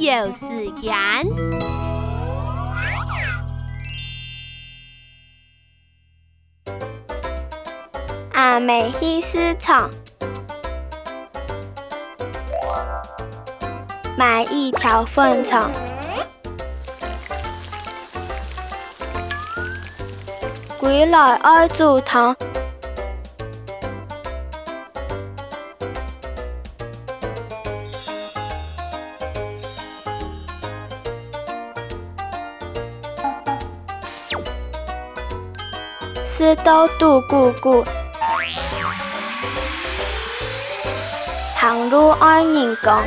有时间。阿妹去市场买一条粉肠，归来爱煮汤。是豆肚咕咕，行路爱人讲。